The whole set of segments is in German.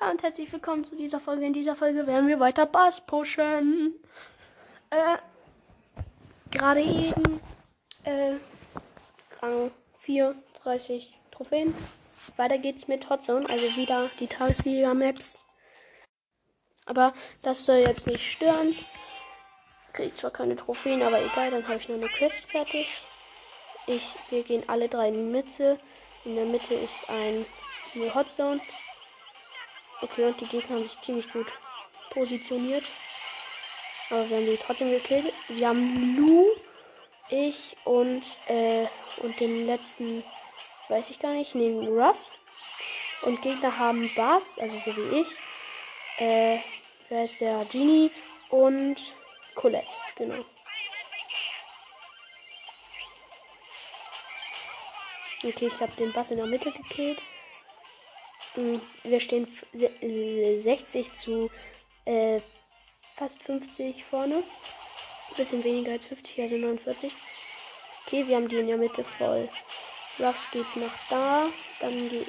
Hallo und herzlich willkommen zu dieser Folge. In dieser Folge werden wir weiter Bass pushen. Äh, gerade eben, äh, Rang 34 Trophäen. Weiter geht's mit Hotzone, also wieder die Tagessieger-Maps. Aber das soll jetzt nicht stören. Krieg zwar keine Trophäen, aber egal, dann habe ich noch eine Quest fertig. Ich, wir gehen alle drei in die Mitte. In der Mitte ist ein eine Hotzone. Okay, und die Gegner haben sich ziemlich gut positioniert. Aber wir haben die trotzdem gekillt. Wir haben Lu, ich und, äh, und den letzten, weiß ich gar nicht, neben Russ. Und Gegner haben Bass, also so wie ich. Äh, wer ist der? Genie und Colette, genau. Okay, ich habe den Bass in der Mitte gekillt. Wir stehen 60 zu äh, fast 50 vorne. Bisschen weniger als 50, also 49. Okay, wir haben die in der Mitte voll. Ruffs geht nach da. Dann geht,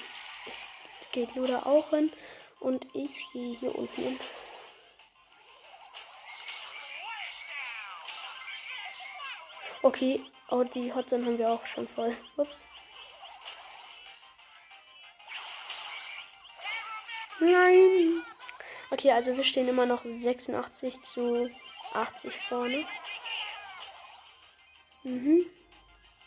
geht Luda auch hin. Und ich gehe hier unten hin. Okay, oh, die Hotzone haben wir auch schon voll. Ups. Nein. Okay, also wir stehen immer noch 86 zu 80 vorne. Mhm.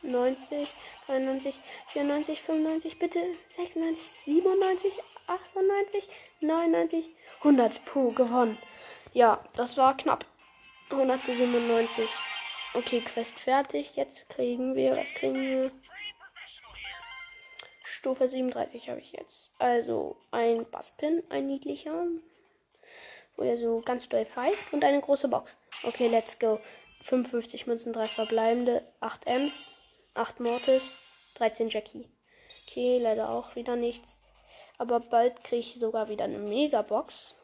90, 93, 94, 95, bitte. 96, 97, 98, 99, 100. Puh, gewonnen. Ja, das war knapp. 100 zu 97. Okay, Quest fertig. Jetzt kriegen wir, was kriegen wir? Stufe 37 habe ich jetzt. Also ein Basspin, ein niedlicher. Wo er so ganz doll pfeift. Und eine große Box. Okay, let's go. 55 Münzen, 3 verbleibende, 8 Ms, 8 Mortis, 13 Jackie. Okay, leider auch wieder nichts. Aber bald kriege ich sogar wieder eine Megabox.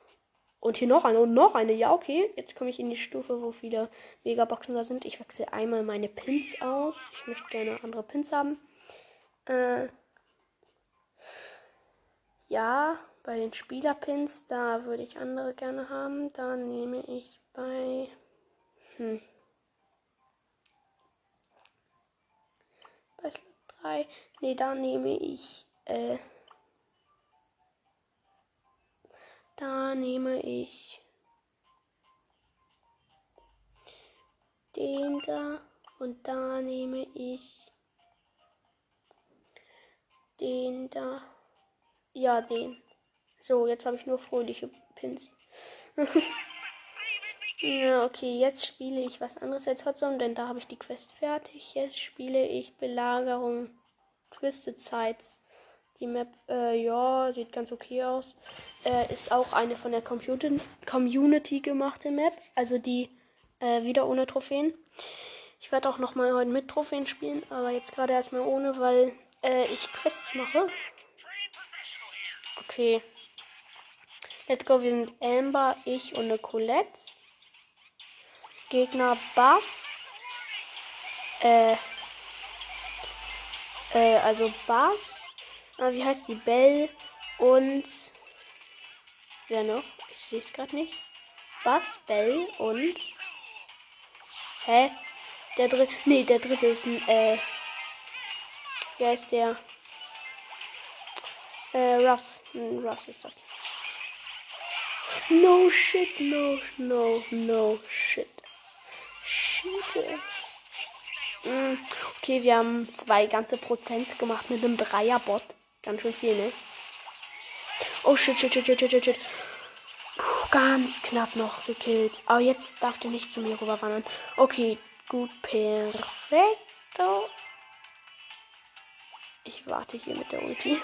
Und hier noch eine und noch eine. Ja, okay. Jetzt komme ich in die Stufe, wo viele Megaboxen da sind. Ich wechsle einmal meine Pins aus. Ich möchte gerne andere Pins haben. Äh, ja, bei den Spielerpins, da würde ich andere gerne haben. Da nehme ich bei. Hm. Bei Slot 3. Ne, da nehme ich. Äh. Da nehme ich. Den da. Und da nehme ich. Den da. Ja, den. So, jetzt habe ich nur fröhliche Pins. ja, okay, jetzt spiele ich was anderes als Hotzone, denn da habe ich die Quest fertig. Jetzt spiele ich Belagerung Twisted Sides. Die Map, äh, ja, sieht ganz okay aus. Äh, ist auch eine von der Computer Community gemachte Map. Also die äh, wieder ohne Trophäen. Ich werde auch noch mal heute mit Trophäen spielen, aber jetzt gerade erstmal ohne, weil äh, ich Quests mache. Okay. Let's go. Wir sind Amber, ich und eine Colette. Gegner Bass. Äh. Äh, also Bass. Ah, wie heißt die? Bell und. Wer noch? Ich sehe es gerade nicht. Bass, Bell und. Hä? Der dritte. Nee, der dritte ist ein. Äh. Wer ist der? Äh, Russ. Hm, Russ ist das. No shit, no, no, no shit. Shit. Mm, okay, wir haben zwei ganze Prozent gemacht mit einem Dreierbot. Ganz schön viel, ne? Oh shit, shit, shit, shit, shit, shit. Puh, ganz knapp noch gekillt. Aber jetzt darf der nicht zu mir rüberwandern. Okay, gut, perfekto. Ich warte hier mit der Ulti.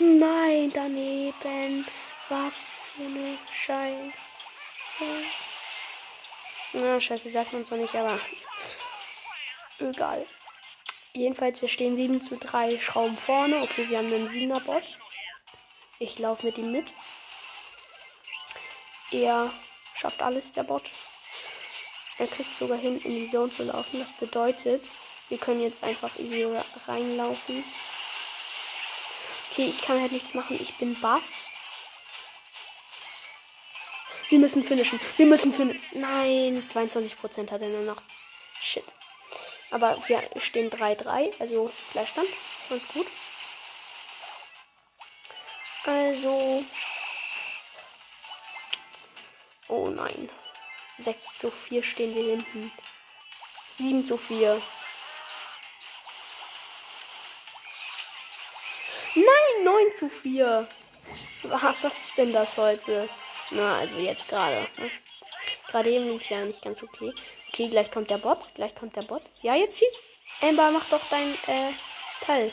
Nein, daneben. Was für eine Scheiße. Na, Scheiße sagt man zwar nicht, aber egal. Jedenfalls, wir stehen 7 zu 3 Schrauben vorne. Okay, wir haben einen 7er Boss. Ich laufe mit ihm mit. Er schafft alles, der Bot. Er kriegt sogar hin, in die Zone zu laufen. Das bedeutet, wir können jetzt einfach easy reinlaufen. Okay, ich kann halt nichts machen. Ich bin Bass. Wir müssen finishen. Wir müssen finishen. Nein, 22% hat er nur noch. Shit. Aber wir stehen 3-3, also Gleichstand. Ganz gut. Also. Oh nein. 6 zu 4 stehen wir hinten. 7 zu 4. Nein, 9 zu 4. Was, was ist denn das heute? Na, also jetzt gerade. Gerade eben lief ja nicht ganz okay. Okay, gleich kommt der Bot. Gleich kommt der Bot. Ja, jetzt schieß. Amber, mach doch dein äh, Teil.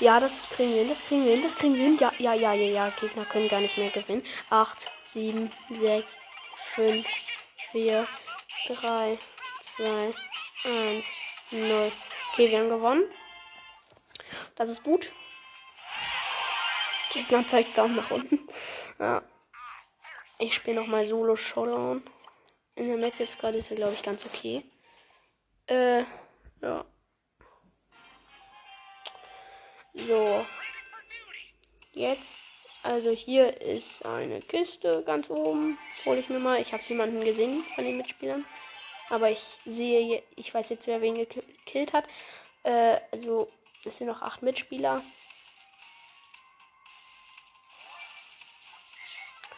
Ja, das kriegen wir hin, das kriegen wir hin, das kriegen wir hin. Ja, ja, ja, ja, ja. Gegner können gar nicht mehr gewinnen. 8, 7, 6, 5, 4, 3, 2, 1, 0. Okay, wir haben gewonnen. Das ist gut. Gegner zeigt Daumen nach unten. Ja. Ich spiele nochmal Solo Showdown. In der Map jetzt gerade ist er, glaube ich, ganz okay. Äh, ja. So. Jetzt, also hier ist eine Kiste ganz oben. Hole ich mir mal. Ich habe jemanden gesehen von den Mitspielern. Aber ich sehe, ich weiß jetzt, wer wen gekillt hat. Äh, also, es sind noch acht Mitspieler.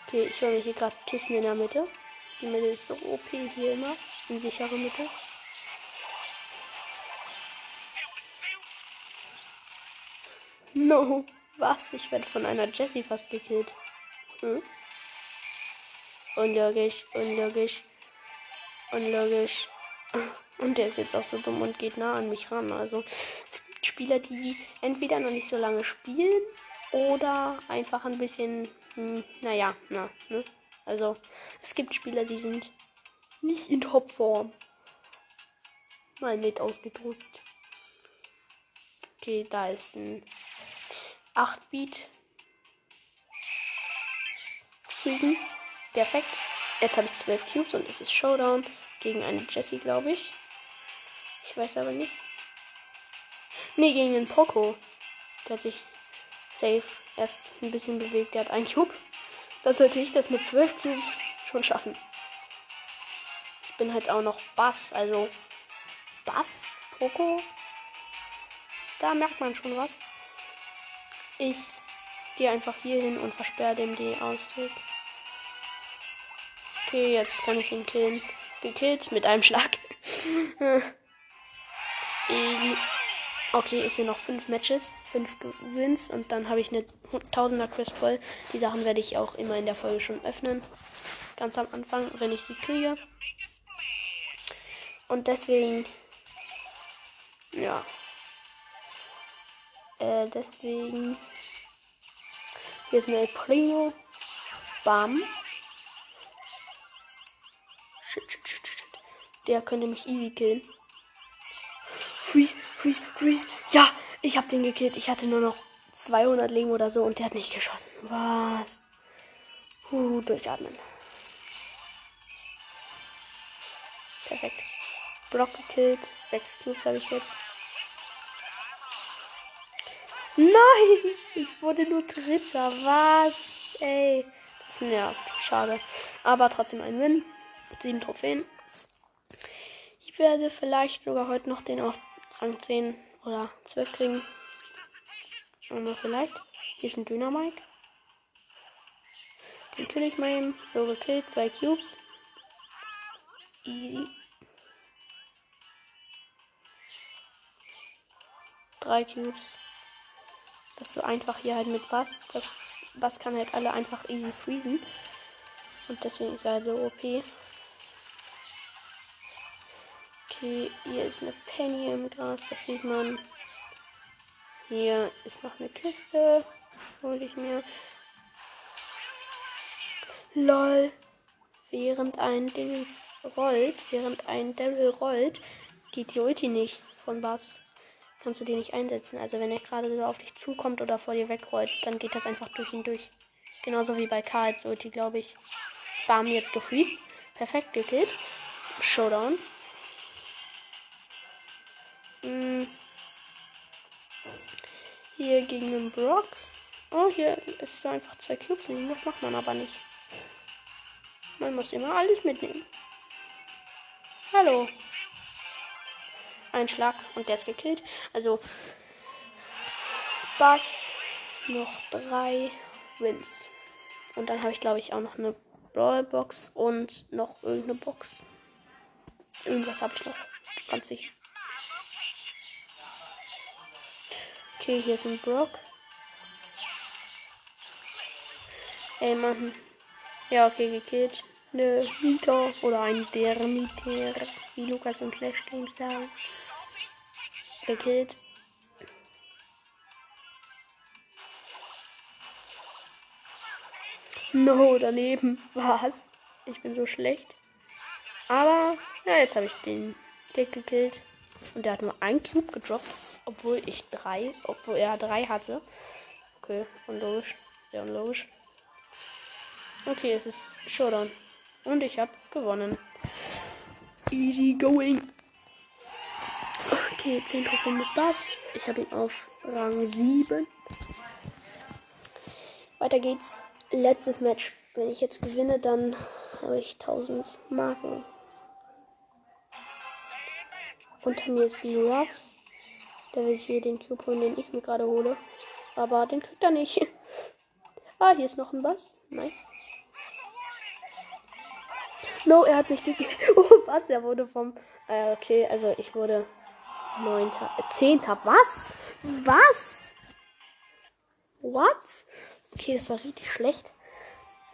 Okay, ich höre hier gerade Kissen in der Mitte. Die Mitte ist so OP hier immer. In sichere Mitte. No. Was? Ich werde von einer Jessie fast gekillt. Hm? Unlogisch, unlogisch, unlogisch. Und der ist jetzt auch so dumm und geht nah an mich ran. Also es gibt Spieler, die entweder noch nicht so lange spielen oder einfach ein bisschen, hm, naja, na, ne? Also es gibt Spieler, die sind nicht in Topform. Mal nett ausgedrückt. Okay, da ist ein 8-Beat. Friesen. Perfekt. Jetzt habe ich 12 Cubes und es ist Showdown gegen eine Jessie, glaube ich. Ich weiß aber nicht. Ne, gegen den Poco. Der hat sich safe erst ein bisschen bewegt. Der hat einen Cube. Das sollte ich das mit 12 Cubes schon schaffen. Ich bin halt auch noch Bass, also Bass, Poco. Da merkt man schon was. Ich gehe einfach hier hin und versperre dem die Ausweg. Okay, jetzt kann ich ihn killen. Gekillt mit einem Schlag. okay, es sind noch fünf Matches, fünf Wins und dann habe ich eine 1000er Quest voll. Die Sachen werde ich auch immer in der Folge schon öffnen. Ganz am Anfang, wenn ich sie kriege. Und deswegen, ja, äh, deswegen. Hier ist eine Primo. Bam. Der könnte mich easy killen. Freeze, freeze, freeze. Ja, ich habe den gekillt. Ich hatte nur noch 200 Leben oder so und der hat nicht geschossen. Was? Huh, durchatmen. Perfekt. Block gekillt. Sechs Cubes habe ich jetzt. Nein, ich wurde nur Dritter. Was? Ey, das nervt. Schade. Aber trotzdem ein Win. Sieben Trophäen. Ich werde vielleicht sogar heute noch den auf Rang 10 oder 12 kriegen. Wir vielleicht. Hier ist ein Dynamike. Den kill ich mal eben. So gekillt. Zwei Cubes. Easy. Drei Cubes. Das ist so einfach hier halt mit Bass. Das Bass kann halt alle einfach easy freezen. Und deswegen ist er so OP. hier ist eine Penny im Gras, das sieht man. Hier ist noch eine Kiste. Hol ich mir. LOL. Während ein Ding rollt, während ein Devil rollt, geht die Ulti nicht von Bass kannst du die nicht einsetzen. Also wenn er gerade so auf dich zukommt oder vor dir wegrollt, dann geht das einfach durch ihn durch. Genauso wie bei Karls Ulti, glaube ich. Bam, jetzt gefreezed. Perfekt gekillt. Showdown. Hier gegen den Brock. Oh, hier ist einfach zwei Cubes. Das macht man aber nicht. Man muss immer alles mitnehmen. Hallo. Ein Schlag und der ist gekillt. Also Bass noch drei Wins. Und dann habe ich glaube ich auch noch eine Brawlbox und noch irgendeine Box. Irgendwas habe ich noch. Ganz sicher. Okay, hier ist ein Brock. Ey, Mann. Ja, okay, gekillt. Eine Mieter oder ein Dermiter, wie Lukas und Clash Games sagen. Gekillt. No, daneben. Was? Ich bin so schlecht. Aber, ja, jetzt habe ich den Dick gekillt. Und der hat nur ein Cube gedroppt, obwohl ich drei, obwohl er drei hatte. Okay, unlogisch. Sehr unlogisch. Okay, es ist Showdown. Und ich habe gewonnen. Easy going. Okay, 10 Trophäen mit Bass. Ich habe ihn auf Rang 7. Weiter geht's. Letztes Match. Wenn ich jetzt gewinne, dann habe ich 1000 Marken. Unter mir ist ein Ruffs. Der will hier den Cube holen, den ich mir gerade hole. Aber den kriegt er nicht. ah, hier ist noch ein Bass. Nice. No, er hat mich gekillt. Oh, was? Er wurde vom. Äh, okay, also ich wurde. Neunter. Äh, Zehnter. Was? Was? What? Okay, das war richtig schlecht.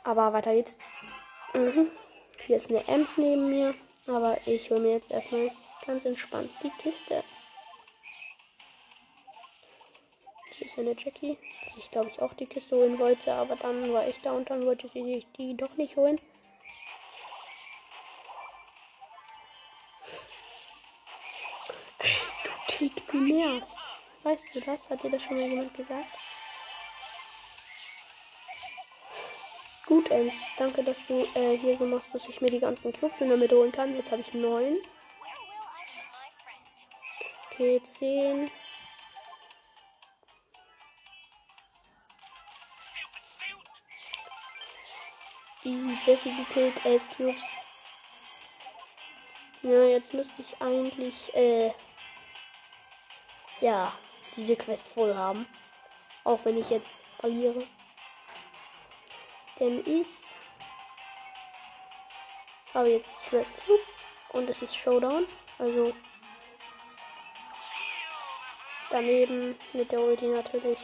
Aber weiter geht's. Mhm. Hier ist eine Ems neben mir. Aber ich hole mir jetzt erstmal ganz entspannt die Kiste. Hier ist eine Jackie. Die ich glaube ich auch die Kiste holen wollte. Aber dann war ich da und dann wollte sie die doch nicht holen. Tick, du. Weißt du das? Hat dir das schon mal jemand gesagt? Gut, Ems. Danke, dass du äh, hier so machst, dass ich mir die ganzen Cubes in holen kann. Jetzt habe ich neun. Okay, zehn. Easy, Jessie gekillt, elf Cubes. Ja, jetzt müsste ich eigentlich, äh, ja, diese Quest voll haben. Auch wenn ich jetzt verliere. Denn ich habe jetzt 12 Cubes und es ist Showdown. Also daneben mit der Ulti natürlich.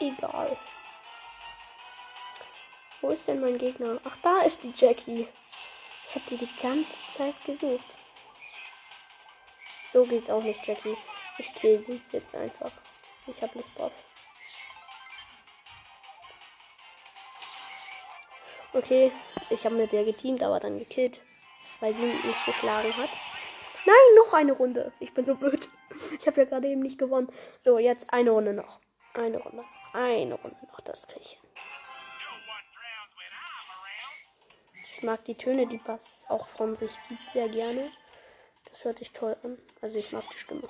Egal. Ist denn mein Gegner? Ach, da ist die Jackie. Ich habe die die ganze Zeit gesucht. So geht's auch nicht, Jackie. Ich kill sie jetzt einfach. Ich habe Lust drauf. Okay, ich habe mit der geteamt, aber dann gekillt, weil sie mich geschlagen hat. Nein, noch eine Runde. Ich bin so blöd. Ich habe ja gerade eben nicht gewonnen. So, jetzt eine Runde noch. Eine Runde. Eine Runde noch. Das kriege ich hin. Ich mag die Töne, die Bass auch von sich gibt, sehr gerne. Das hört sich toll an. Also ich mag die Stimme.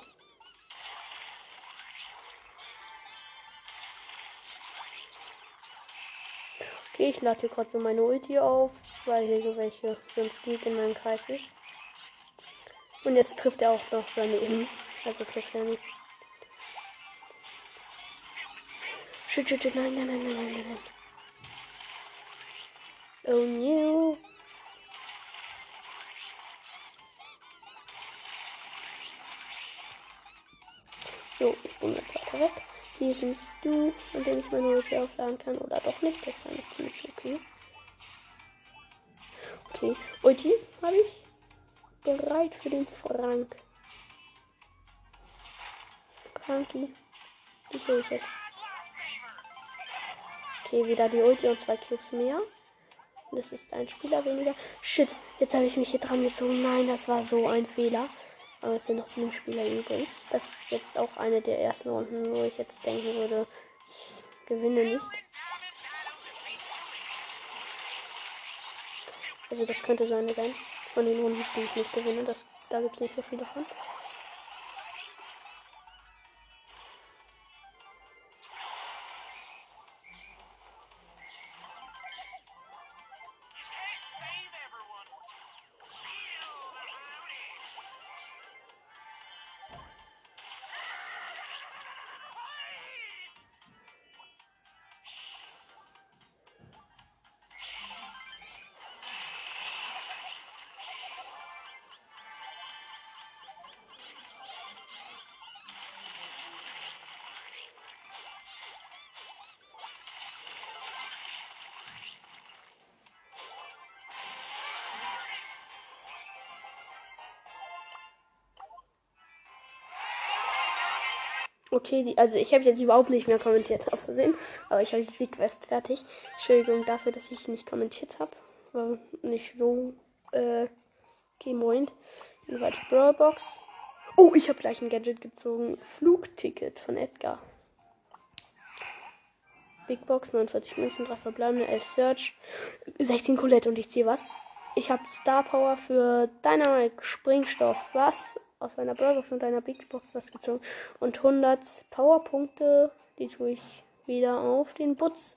Okay, ich lade hier gerade so meine Ulti auf, weil hier so welche so ein Squeak in meinem Kreis ist. Und jetzt trifft er auch noch seine daneben. Also trifft er nicht. Shit, shit, shit, nein, nein, nein, nein, nein, nein. Oh no. So, ich bin jetzt weiter weg. Hier siehst du, an dem ich meine Ulti aufladen kann. Oder doch nicht. Das ist eigentlich ziemlich okay. Okay. Ulti habe ich. Bereit für den Frank. Frankie. Die sehe ich jetzt. Okay, wieder die Ulti und zwei Cubes mehr. Und es ist ein Spieler weniger. Shit, jetzt habe ich mich hier dran gezogen. Nein, das war so ein Fehler. Aber es sind noch sieben Spieler übrig. Das ist jetzt auch eine der ersten Runden, wo ich jetzt denken würde, ich gewinne nicht. Also das könnte so eine sein. Von den Runden, die ich nicht gewinne. Das, da gibt es nicht so viele von. Okay, die, also ich habe jetzt überhaupt nicht mehr kommentiert aus Versehen, aber ich habe die Quest fertig. Entschuldigung dafür, dass ich nicht kommentiert habe. War nicht so äh, gemoint. Jedenfalls Brawlbox. Oh, ich habe gleich ein Gadget gezogen. Flugticket von Edgar. Big Box, 49 Münzen, 3 verbleibende, 11 Search, 16 Colette und ich ziehe was. Ich habe Star Power für Dynamite Springstoff. Was? Aus einer Brawlbox und einer Big Box was gezogen. Und 100 Powerpunkte. Die tue ich wieder auf den Butz.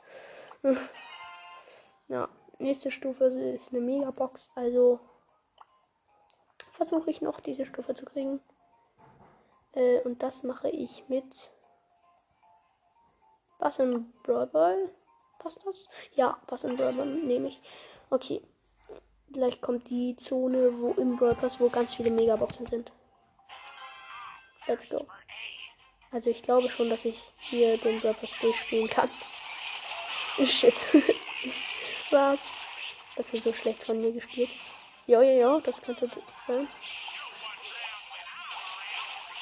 ja, nächste Stufe ist eine Megabox. Also versuche ich noch diese Stufe zu kriegen. Äh, und das mache ich mit was in Brawl Ball? Passt das? Ja, was in Brawl Ball nehme ich. Okay. Gleich kommt die Zone, wo im Pass, wo ganz viele Megaboxen sind. Let's go. Also ich glaube schon, dass ich hier den Brawl durchspielen kann. Shit. Was? Das wird so schlecht von mir gespielt. Ja, ja, ja, das könnte sein.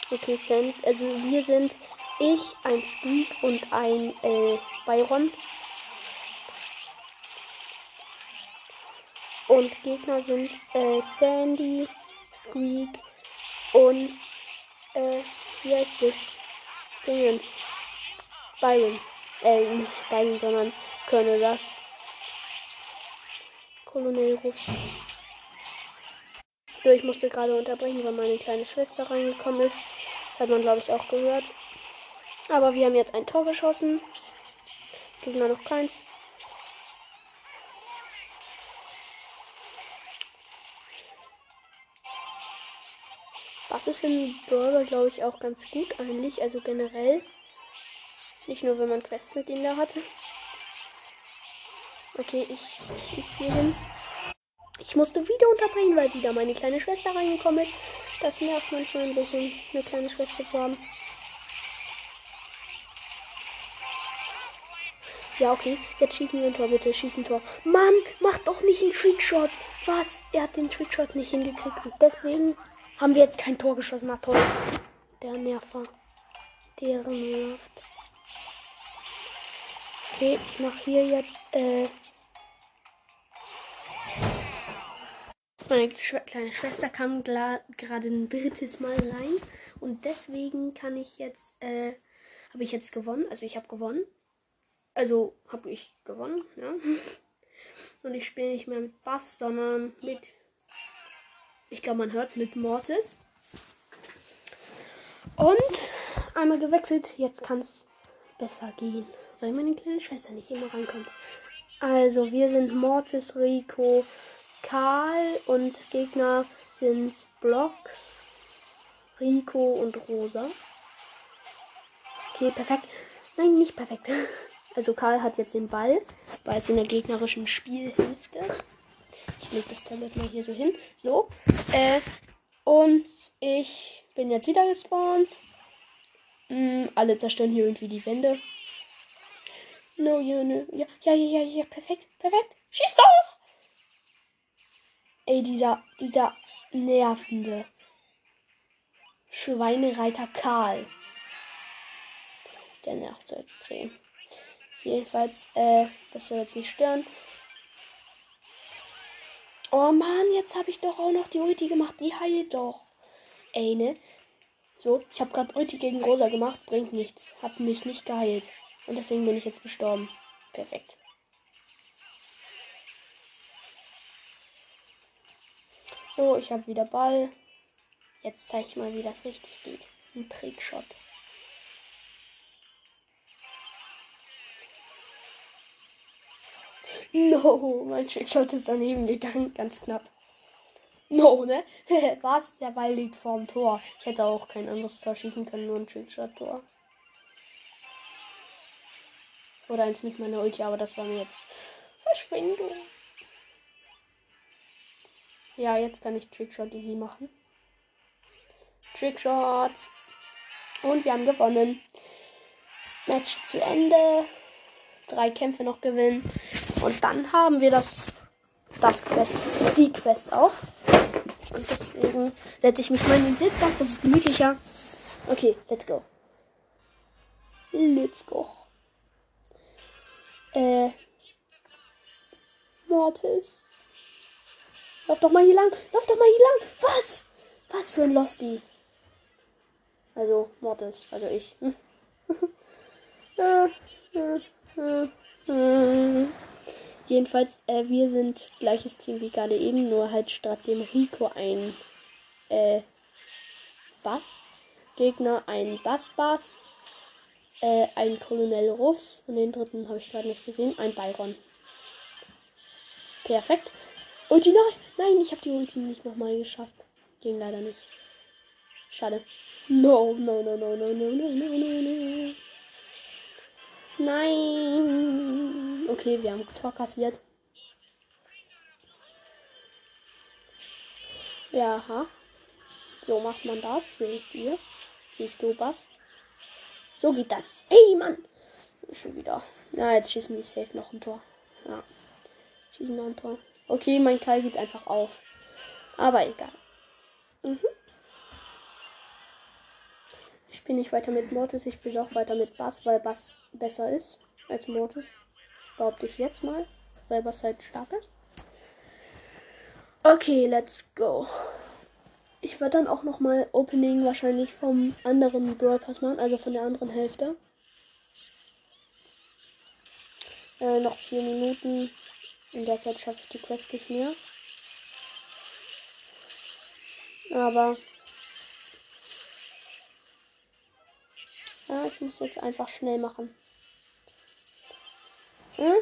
Okay, Sand. Also wir sind ich, ein Squeak und ein äh, Byron. Und Gegner sind äh, Sandy, Squeak und äh, wie heißt das? Dingens. Byron. Äh, nicht Byron, sondern Colonel das. Colonel Ruff. So, ich musste gerade unterbrechen, weil meine kleine Schwester reingekommen ist. Hat man, glaube ich, auch gehört. Aber wir haben jetzt ein Tor geschossen. Gegner noch keins. In Brawler, glaube ich, auch ganz gut eigentlich. Also generell. Nicht nur, wenn man Quests mit ihnen da hatte. Okay, ich schieße hier hin. Ich musste wieder unterbrechen, weil wieder meine kleine Schwester reingekommen ist. Das nervt manchmal ein bisschen, eine kleine Schwester zu haben. Ja, okay. Jetzt schießen wir ein Tor, bitte. Schießen Tor. Mann, mach doch nicht einen Trickshot. Was? Er hat den Trickshot nicht hingekriegt. Und deswegen haben wir jetzt kein Tor geschossen. Na toll. Der Nerver. Der nervt. Okay, ich mach hier jetzt, äh. Meine kleine Schwester kam gerade ein drittes Mal rein. Und deswegen kann ich jetzt, äh, habe ich jetzt gewonnen. Also ich habe gewonnen. Also habe ich gewonnen, ja. Und ich spiele nicht mehr mit Bass, sondern mit. Ich glaube, man hört mit Mortis. Und einmal gewechselt. Jetzt kann es besser gehen. Weil meine kleine Schwester nicht immer reinkommt. Also, wir sind Mortis, Rico, Karl und Gegner sind Block, Rico und Rosa. Okay, perfekt. Nein, nicht perfekt. Also Karl hat jetzt den Ball, weil es in der gegnerischen Spielhälfte. Ich lege das Tablet mal hier so hin. So. Äh, und ich bin jetzt wieder gespawnt. Mhm, alle zerstören hier irgendwie die Wände. No, ja, no. Ja, ja, ja, ja, ja, perfekt, perfekt. Schieß doch! Ey, dieser, dieser nervende Schweinereiter Karl. Der nervt so extrem. Jedenfalls, äh, das soll jetzt nicht stören. Oh Mann, jetzt habe ich doch auch noch die Ulti gemacht. Die heilt doch. Ey, ne? So, ich habe gerade Ulti gegen Rosa gemacht. Bringt nichts. Hab mich nicht geheilt. Und deswegen bin ich jetzt gestorben. Perfekt. So, ich habe wieder Ball. Jetzt zeige ich mal, wie das richtig geht. Ein Trickshot. No, mein Trickshot ist daneben gegangen, ganz knapp. No, ne? Was? Der Ball liegt vorm Tor. Ich hätte auch kein anderes Tor schießen können, nur ein Trickshot-Tor. Oder eins mit meiner Ulti, aber das war mir jetzt Verschwendung. Ja, jetzt kann ich Trickshot easy machen. Trickshots. Und wir haben gewonnen. Match zu Ende. Drei Kämpfe noch gewinnen. Und dann haben wir das, das Quest, die Quest auch. Und deswegen setze ich mich mal in den Sitz, das ist gemütlicher. Okay, let's go. Let's go. Äh. Mortis. Lauf doch mal hier lang. Lauf doch mal hier lang. Was? Was für ein Losty. Also, Mortis. Also ich. Jedenfalls, äh, wir sind gleiches Team wie gerade eben, nur halt statt dem Rico ein äh, Bass. Gegner ein Bass-Bass, äh, ein Colonel Ruffs und den dritten habe ich gerade nicht gesehen, ein Byron. Perfekt. Ulti noch? Nein, ich habe die Ulti nicht nochmal geschafft. Ging leider nicht. Schade. No, no, no, no, no, no, no, no, no, no. Nein. Okay, wir haben Tor kassiert. Ja, ha. So macht man das. Seht ihr? Siehst du was? So geht das. Ey, Mann. Schon wieder. Na, jetzt schießen die safe noch ein Tor. Ja. Schießen noch ein Tor. Okay, mein Kai geht einfach auf. Aber egal. Mhm. Ich spiele nicht weiter mit Mortis, ich spiele auch weiter mit Bass, weil Bass besser ist als Mortis. Behaupte ich jetzt mal, weil Bass halt stark ist. Okay, let's go. Ich werde dann auch noch mal Opening wahrscheinlich vom anderen Brawl Pass machen, also von der anderen Hälfte. Äh, noch vier Minuten. In der Zeit schaffe ich die Quest nicht mehr. Aber Ja, ich muss jetzt einfach schnell machen. Hm?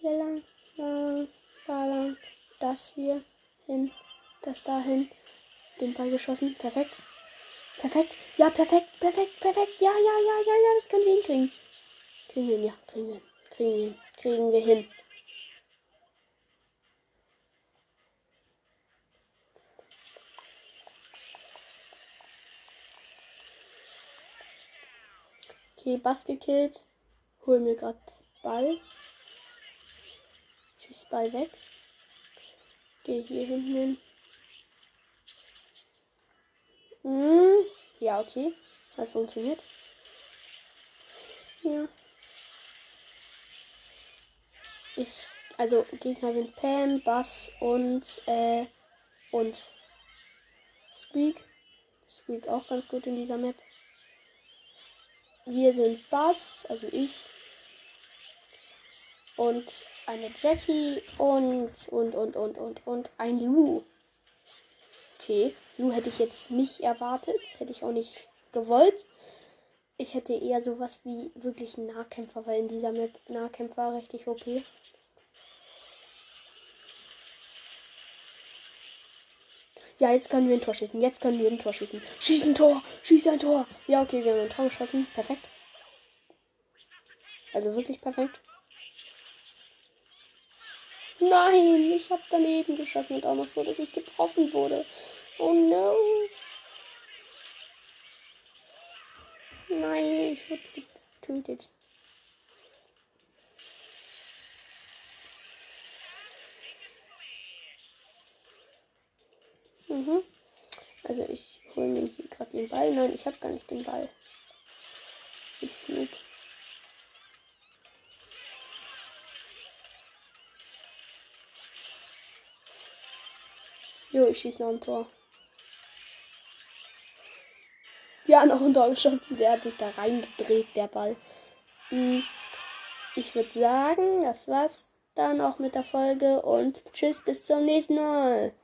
Hier lang, lang, da lang, das hier hin, das dahin. Den Ball geschossen. Perfekt. Perfekt. Ja, perfekt, perfekt, perfekt. Ja, ja, ja, ja, ja, das können wir hinkriegen. Kriegen wir hin, ja. Kriegen wir hin. Kriegen wir hin. Kriegen wir hin. Okay, Bass gekillt. Hol mir gerade Ball. Tschüss, Ball weg. Gehe hier hinten hin. Hm. Ja, okay. Hat funktioniert. Ja. Ich, also Gegner sind Pam, Bass und äh, und Squeak. Squeak auch ganz gut in dieser Map. Wir sind Bass, also ich. Und eine Jackie und, und, und, und, und, und ein Lu. Okay, Lu hätte ich jetzt nicht erwartet. Hätte ich auch nicht gewollt. Ich hätte eher sowas wie wirklich einen Nahkämpfer, weil in dieser Map Nahkämpfer richtig OP. Ja, jetzt können wir ein Tor schießen. Jetzt können wir ein Tor schießen. Schieß ein Tor. Schieß ein Tor. Ja, okay, wir haben ein Tor geschossen. Perfekt. Also wirklich perfekt. Nein, ich habe daneben geschossen und auch noch so, dass ich getroffen wurde. Oh no. Nein, ich wurde getötet. Mhm. Also ich hole mir hier gerade den Ball. Nein, ich habe gar nicht den Ball. Ich flug. Jo, ich schieße noch ein Tor. Ja, noch ein Tor geschossen. Der hat sich da reingedreht, der Ball. Hm. Ich würde sagen, das war's dann auch mit der Folge und tschüss, bis zum nächsten Mal.